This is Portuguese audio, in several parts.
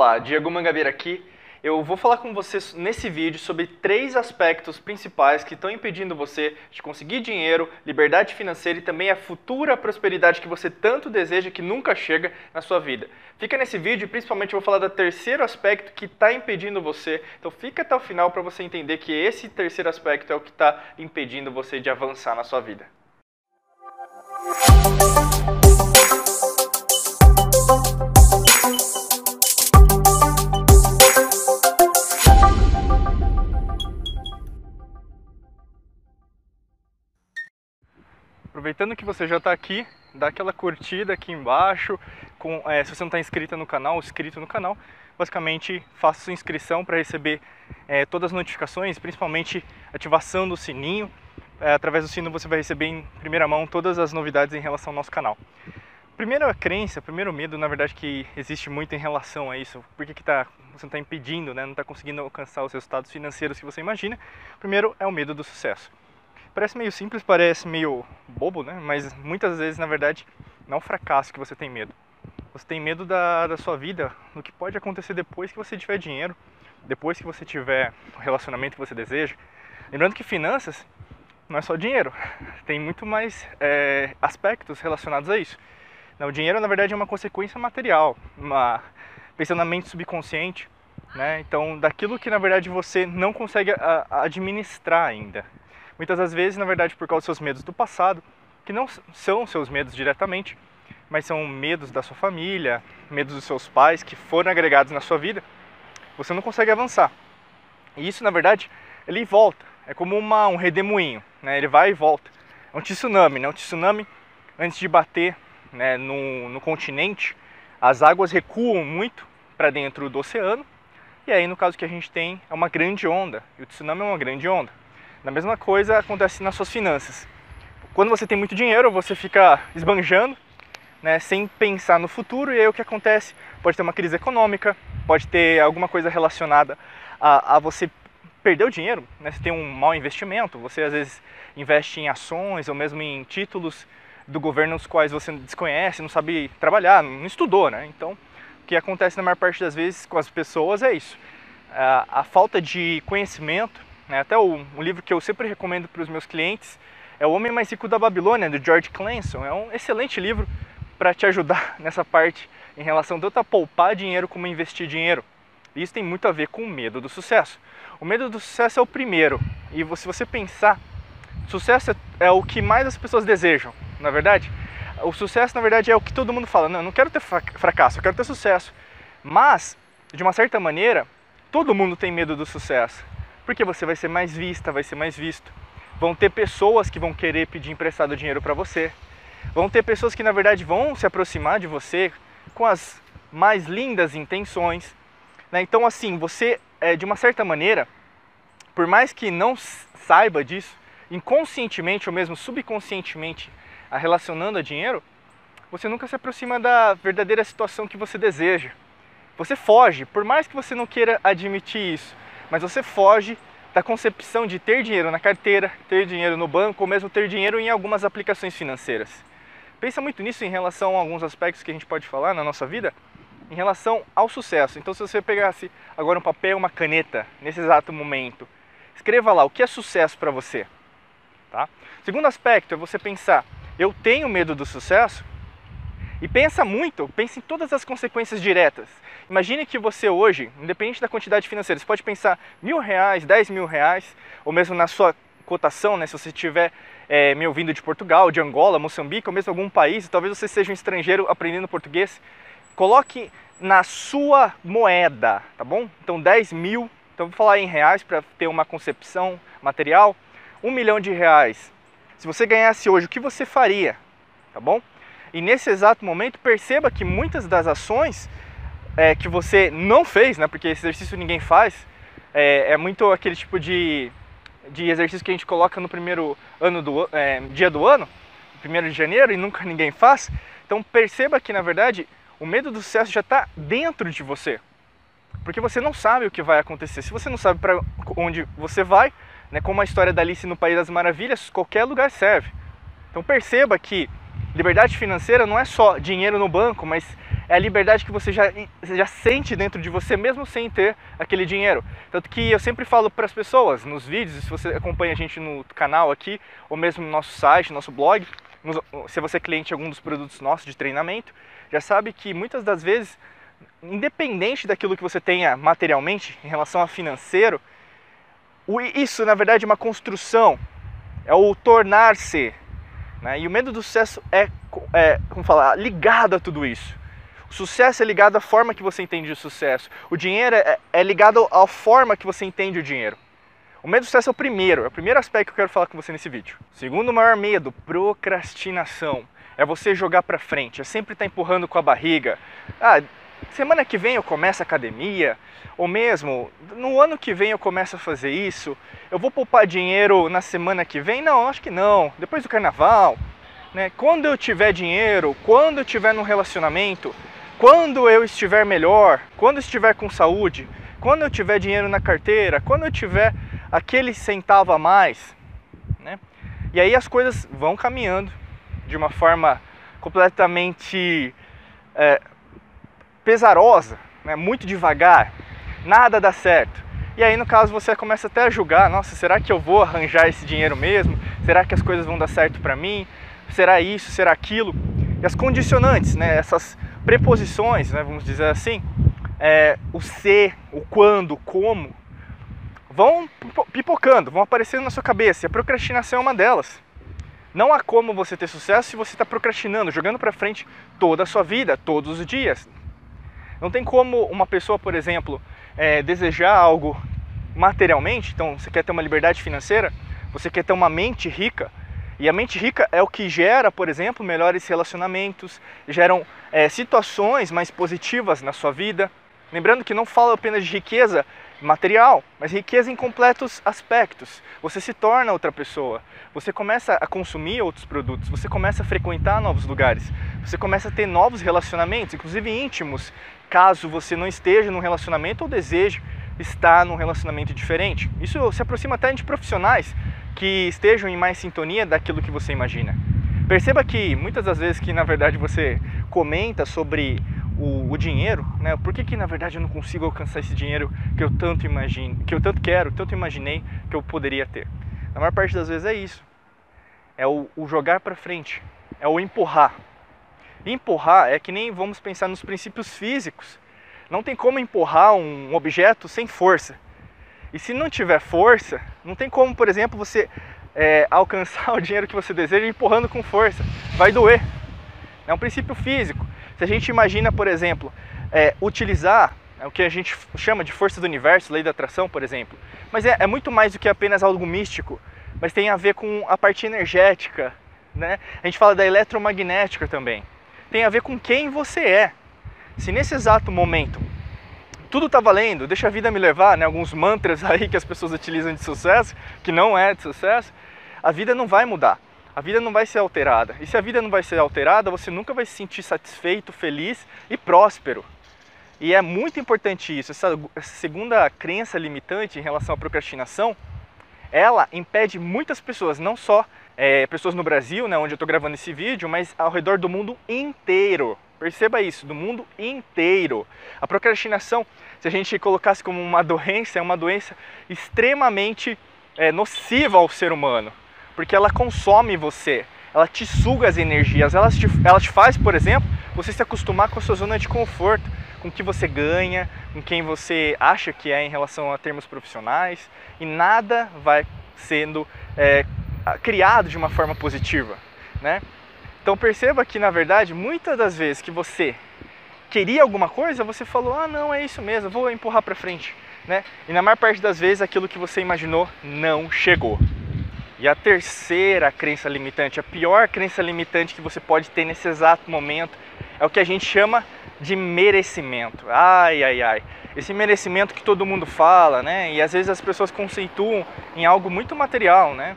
Olá, Diego Mangabeira aqui. Eu vou falar com você nesse vídeo sobre três aspectos principais que estão impedindo você de conseguir dinheiro, liberdade financeira e também a futura prosperidade que você tanto deseja que nunca chega na sua vida. Fica nesse vídeo e principalmente eu vou falar do terceiro aspecto que está impedindo você. Então fica até o final para você entender que esse terceiro aspecto é o que está impedindo você de avançar na sua vida. Aproveitando que você já está aqui, dá aquela curtida aqui embaixo. Com, é, se você não está inscrito no canal, inscrito no canal, basicamente faça sua inscrição para receber é, todas as notificações, principalmente ativação do sininho. É, através do sino você vai receber em primeira mão todas as novidades em relação ao nosso canal. Primeira crença, primeiro medo, na verdade, que existe muito em relação a isso. Por que, que tá, você não está impedindo, né, não está conseguindo alcançar os resultados financeiros que você imagina? Primeiro é o medo do sucesso. Parece meio simples, parece meio bobo, né? Mas muitas vezes, na verdade, não é o fracasso que você tem medo. Você tem medo da, da sua vida, do que pode acontecer depois que você tiver dinheiro, depois que você tiver o relacionamento que você deseja. Lembrando que finanças não é só dinheiro, tem muito mais é, aspectos relacionados a isso. Não, o dinheiro, na verdade, é uma consequência material, uma, pensando na mente subconsciente, né? Então, daquilo que, na verdade, você não consegue administrar ainda. Muitas das vezes, na verdade, por causa dos seus medos do passado, que não são seus medos diretamente, mas são medos da sua família, medos dos seus pais que foram agregados na sua vida, você não consegue avançar. E isso, na verdade, ele volta. É como uma, um redemoinho, né? ele vai e volta. É um tsunami, né? Um tsunami, antes de bater né, no, no continente, as águas recuam muito para dentro do oceano, e aí, no caso que a gente tem, é uma grande onda, e o tsunami é uma grande onda. A mesma coisa acontece nas suas finanças. Quando você tem muito dinheiro, você fica esbanjando, né, sem pensar no futuro, e aí o que acontece? Pode ter uma crise econômica, pode ter alguma coisa relacionada a, a você perder o dinheiro, né, você tem um mau investimento, você às vezes investe em ações ou mesmo em títulos do governo os quais você desconhece, não sabe trabalhar, não estudou, né? Então, o que acontece na maior parte das vezes com as pessoas é isso. A, a falta de conhecimento né? Até o, um livro que eu sempre recomendo para os meus clientes é O Homem Mais Rico da Babilônia, do George Clanson. É um excelente livro para te ajudar nessa parte em relação tanto a poupar dinheiro como a investir dinheiro. Isso tem muito a ver com o medo do sucesso. O medo do sucesso é o primeiro. E se você pensar, sucesso é, é o que mais as pessoas desejam, na é verdade. O sucesso, na verdade, é o que todo mundo fala. Não, eu não quero ter fracasso, eu quero ter sucesso. Mas, de uma certa maneira, todo mundo tem medo do sucesso porque você vai ser mais vista, vai ser mais visto. Vão ter pessoas que vão querer pedir emprestado dinheiro para você. Vão ter pessoas que na verdade vão se aproximar de você com as mais lindas intenções. Né? Então assim, você é, de uma certa maneira, por mais que não saiba disso, inconscientemente ou mesmo subconscientemente a relacionando a dinheiro, você nunca se aproxima da verdadeira situação que você deseja. Você foge, por mais que você não queira admitir isso mas você foge da concepção de ter dinheiro na carteira, ter dinheiro no banco ou mesmo ter dinheiro em algumas aplicações financeiras. Pensa muito nisso em relação a alguns aspectos que a gente pode falar na nossa vida em relação ao sucesso. Então, se você pegasse agora um papel uma caneta nesse exato momento, escreva lá o que é sucesso para você. Tá? Segundo aspecto é você pensar: eu tenho medo do sucesso? E pensa muito, pensa em todas as consequências diretas. Imagine que você hoje, independente da quantidade financeira, você pode pensar mil reais, dez mil reais, ou mesmo na sua cotação, né, se você estiver é, me ouvindo de Portugal, de Angola, Moçambique, ou mesmo algum país, talvez você seja um estrangeiro aprendendo português, coloque na sua moeda, tá bom? Então 10 mil, então vou falar em reais para ter uma concepção material, um milhão de reais. Se você ganhasse hoje, o que você faria? Tá bom? E nesse exato momento, perceba que muitas das ações é, que você não fez, né, porque esse exercício ninguém faz, é, é, muito aquele tipo de, de exercício que a gente coloca no primeiro ano do, é, dia do ano, primeiro de janeiro, e nunca ninguém faz. Então perceba que, na verdade, o medo do sucesso já está dentro de você. Porque você não sabe o que vai acontecer. Se você não sabe para onde você vai, né, como a história da Alice no País das Maravilhas, qualquer lugar serve. Então perceba que Liberdade financeira não é só dinheiro no banco, mas é a liberdade que você já, já sente dentro de você mesmo sem ter aquele dinheiro. Tanto que eu sempre falo para as pessoas nos vídeos, se você acompanha a gente no canal aqui, ou mesmo no nosso site, no nosso blog, se você é cliente de algum dos produtos nossos de treinamento, já sabe que muitas das vezes, independente daquilo que você tenha materialmente em relação a financeiro, isso na verdade é uma construção, é o tornar-se. Né? E o medo do sucesso é, é, como falar, ligado a tudo isso. O sucesso é ligado à forma que você entende o sucesso. O dinheiro é, é ligado à forma que você entende o dinheiro. O medo do sucesso é o primeiro, é o primeiro aspecto que eu quero falar com você nesse vídeo. Segundo maior medo, procrastinação. É você jogar para frente, é sempre estar tá empurrando com a barriga. Ah, semana que vem eu começo academia, ou mesmo no ano que vem eu começo a fazer isso. Eu vou poupar dinheiro na semana que vem? Não, acho que não. Depois do carnaval, né? Quando eu tiver dinheiro, quando eu tiver num relacionamento, quando eu estiver melhor, quando eu estiver com saúde, quando eu tiver dinheiro na carteira, quando eu tiver aquele centavo a mais, né? E aí as coisas vão caminhando de uma forma completamente é, pesarosa, né? muito devagar, nada dá certo. E aí no caso você começa até a julgar, nossa, será que eu vou arranjar esse dinheiro mesmo? Será que as coisas vão dar certo para mim? Será isso? Será aquilo? E as condicionantes, né? Essas preposições, né? Vamos dizer assim, é, o ser, o quando, o como, vão pipocando, vão aparecendo na sua cabeça. E a procrastinação é uma delas. Não há como você ter sucesso se você está procrastinando, jogando para frente toda a sua vida, todos os dias. Não tem como uma pessoa, por exemplo, é, desejar algo materialmente, então você quer ter uma liberdade financeira, você quer ter uma mente rica, e a mente rica é o que gera, por exemplo, melhores relacionamentos, geram é, situações mais positivas na sua vida. Lembrando que não falo apenas de riqueza material, mas riqueza em completos aspectos. Você se torna outra pessoa, você começa a consumir outros produtos, você começa a frequentar novos lugares, você começa a ter novos relacionamentos, inclusive íntimos, caso você não esteja num relacionamento ou deseje estar num relacionamento diferente. Isso se aproxima até de profissionais que estejam em mais sintonia daquilo que você imagina. Perceba que muitas das vezes que na verdade você comenta sobre o, o, dinheiro, né? Por que, que na verdade eu não consigo alcançar esse dinheiro que eu tanto imagino, que eu tanto quero, tanto imaginei que eu poderia ter? Na maior parte das vezes é isso. É o, o jogar para frente, é o empurrar. Empurrar é que nem vamos pensar nos princípios físicos. Não tem como empurrar um objeto sem força. E se não tiver força, não tem como, por exemplo, você é, alcançar o dinheiro que você deseja empurrando com força. Vai doer. É um princípio físico. Se a gente imagina, por exemplo, é, utilizar é o que a gente chama de força do universo, lei da atração, por exemplo. Mas é, é, muito mais do que apenas algo místico, mas tem a ver com a parte energética, né? A gente fala da eletromagnética também. Tem a ver com quem você é. Se nesse exato momento tudo está valendo, deixa a vida me levar, né? Alguns mantras aí que as pessoas utilizam de sucesso, que não é de sucesso, a vida não vai mudar a vida não vai ser alterada. E se a vida não vai ser alterada, você nunca vai se sentir satisfeito, feliz e próspero. E é muito importante isso. Essa, essa segunda crença limitante em relação à procrastinação, ela impede muitas pessoas, não só é, pessoas no Brasil, né, onde eu estou gravando esse vídeo, mas ao redor do mundo inteiro. Perceba isso, do mundo inteiro. A procrastinação, se a gente colocasse como uma doença, é uma doença extremamente é, nociva ao ser humano porque ela consome você, ela te suga as energias, ela te, ela te faz, por exemplo, você se acostumar com a sua zona de conforto, com o que você ganha, com quem você acha que é em relação a termos profissionais, e nada vai sendo é, criado de uma forma positiva, né? Então perceba que na verdade muitas das vezes que você queria alguma coisa, você falou, ah não, é isso mesmo, vou empurrar para frente, né? E na maior parte das vezes aquilo que você imaginou não chegou. E a terceira crença limitante, a pior crença limitante que você pode ter nesse exato momento, é o que a gente chama de merecimento. Ai, ai, ai. Esse merecimento que todo mundo fala, né? E às vezes as pessoas conceituam em algo muito material, né?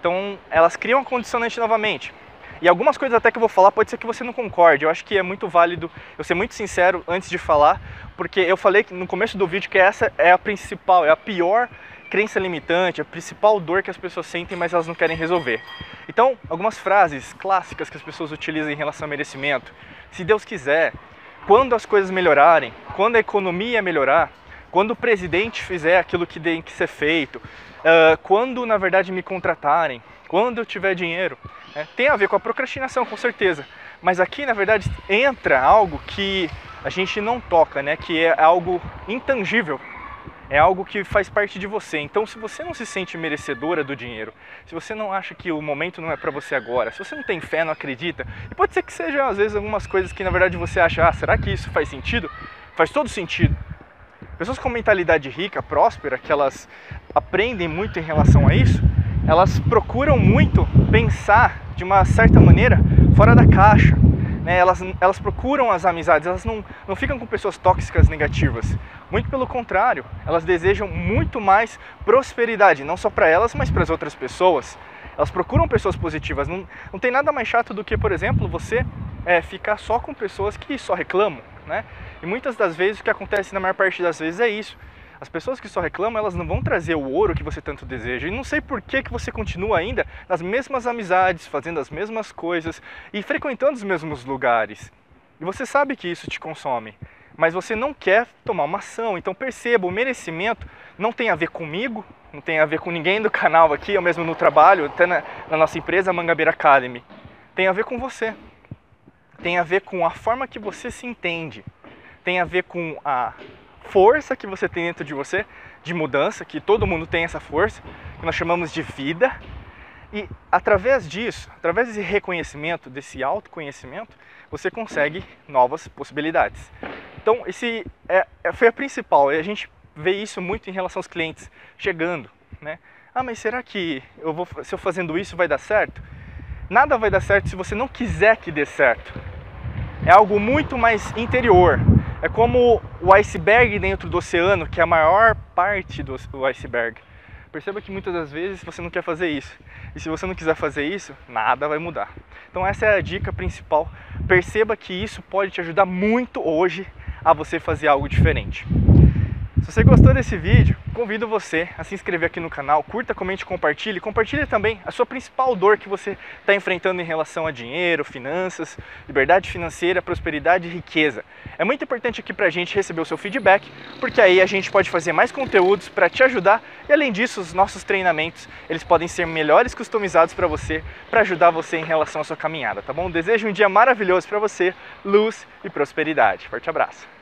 Então elas criam a condicionante novamente. E algumas coisas até que eu vou falar pode ser que você não concorde. Eu acho que é muito válido eu ser muito sincero antes de falar, porque eu falei no começo do vídeo que essa é a principal, é a pior crença limitante, a principal dor que as pessoas sentem, mas elas não querem resolver. Então, algumas frases clássicas que as pessoas utilizam em relação ao merecimento. Se Deus quiser, quando as coisas melhorarem, quando a economia melhorar, quando o presidente fizer aquilo que tem que ser feito, quando na verdade me contratarem, quando eu tiver dinheiro, né? tem a ver com a procrastinação, com certeza. Mas aqui, na verdade, entra algo que a gente não toca, né? Que é algo intangível é algo que faz parte de você. Então, se você não se sente merecedora do dinheiro, se você não acha que o momento não é para você agora, se você não tem fé, não acredita, e pode ser que seja às vezes algumas coisas que na verdade você acha, ah, será que isso faz sentido? Faz todo sentido. Pessoas com mentalidade rica, próspera, que elas aprendem muito em relação a isso, elas procuram muito pensar de uma certa maneira fora da caixa. Né? Elas, elas procuram as amizades, elas não, não ficam com pessoas tóxicas negativas. Muito pelo contrário, elas desejam muito mais prosperidade, não só para elas, mas para as outras pessoas. Elas procuram pessoas positivas. Não, não tem nada mais chato do que, por exemplo, você é, ficar só com pessoas que só reclamam. Né? E muitas das vezes o que acontece na maior parte das vezes é isso. As pessoas que só reclamam, elas não vão trazer o ouro que você tanto deseja. E não sei por que, que você continua ainda nas mesmas amizades, fazendo as mesmas coisas e frequentando os mesmos lugares. E você sabe que isso te consome, mas você não quer tomar uma ação. Então perceba, o merecimento não tem a ver comigo, não tem a ver com ninguém do canal aqui, ou mesmo no trabalho, até na, na nossa empresa Mangabeira Academy. Tem a ver com você. Tem a ver com a forma que você se entende. Tem a ver com a força que você tem dentro de você, de mudança, que todo mundo tem essa força, que nós chamamos de vida. E através disso, através desse reconhecimento, desse autoconhecimento, você consegue novas possibilidades. Então, esse é, é foi a principal. E a gente vê isso muito em relação aos clientes chegando, né? Ah, mas será que eu vou, se eu fazendo isso vai dar certo? Nada vai dar certo se você não quiser que dê certo. É algo muito mais interior. É como o iceberg dentro do oceano, que é a maior parte do, iceberg. Perceba que muitas das vezes você não quer fazer isso. E se você não quiser fazer isso, nada vai mudar. Então essa é a dica principal. Perceba que isso pode te ajudar muito hoje a você fazer algo diferente. Se você gostou desse vídeo, convido você a se inscrever aqui no canal, curta, comente, compartilhe. Compartilhe também a sua principal dor que você está enfrentando em relação a dinheiro, finanças, liberdade financeira, prosperidade e riqueza. É muito importante aqui para a gente receber o seu feedback, porque aí a gente pode fazer mais conteúdos para te ajudar e além disso, os nossos treinamentos, eles podem ser melhores customizados para você, para ajudar você em relação à sua caminhada, tá bom? Desejo um dia maravilhoso para você, luz e prosperidade. Forte abraço!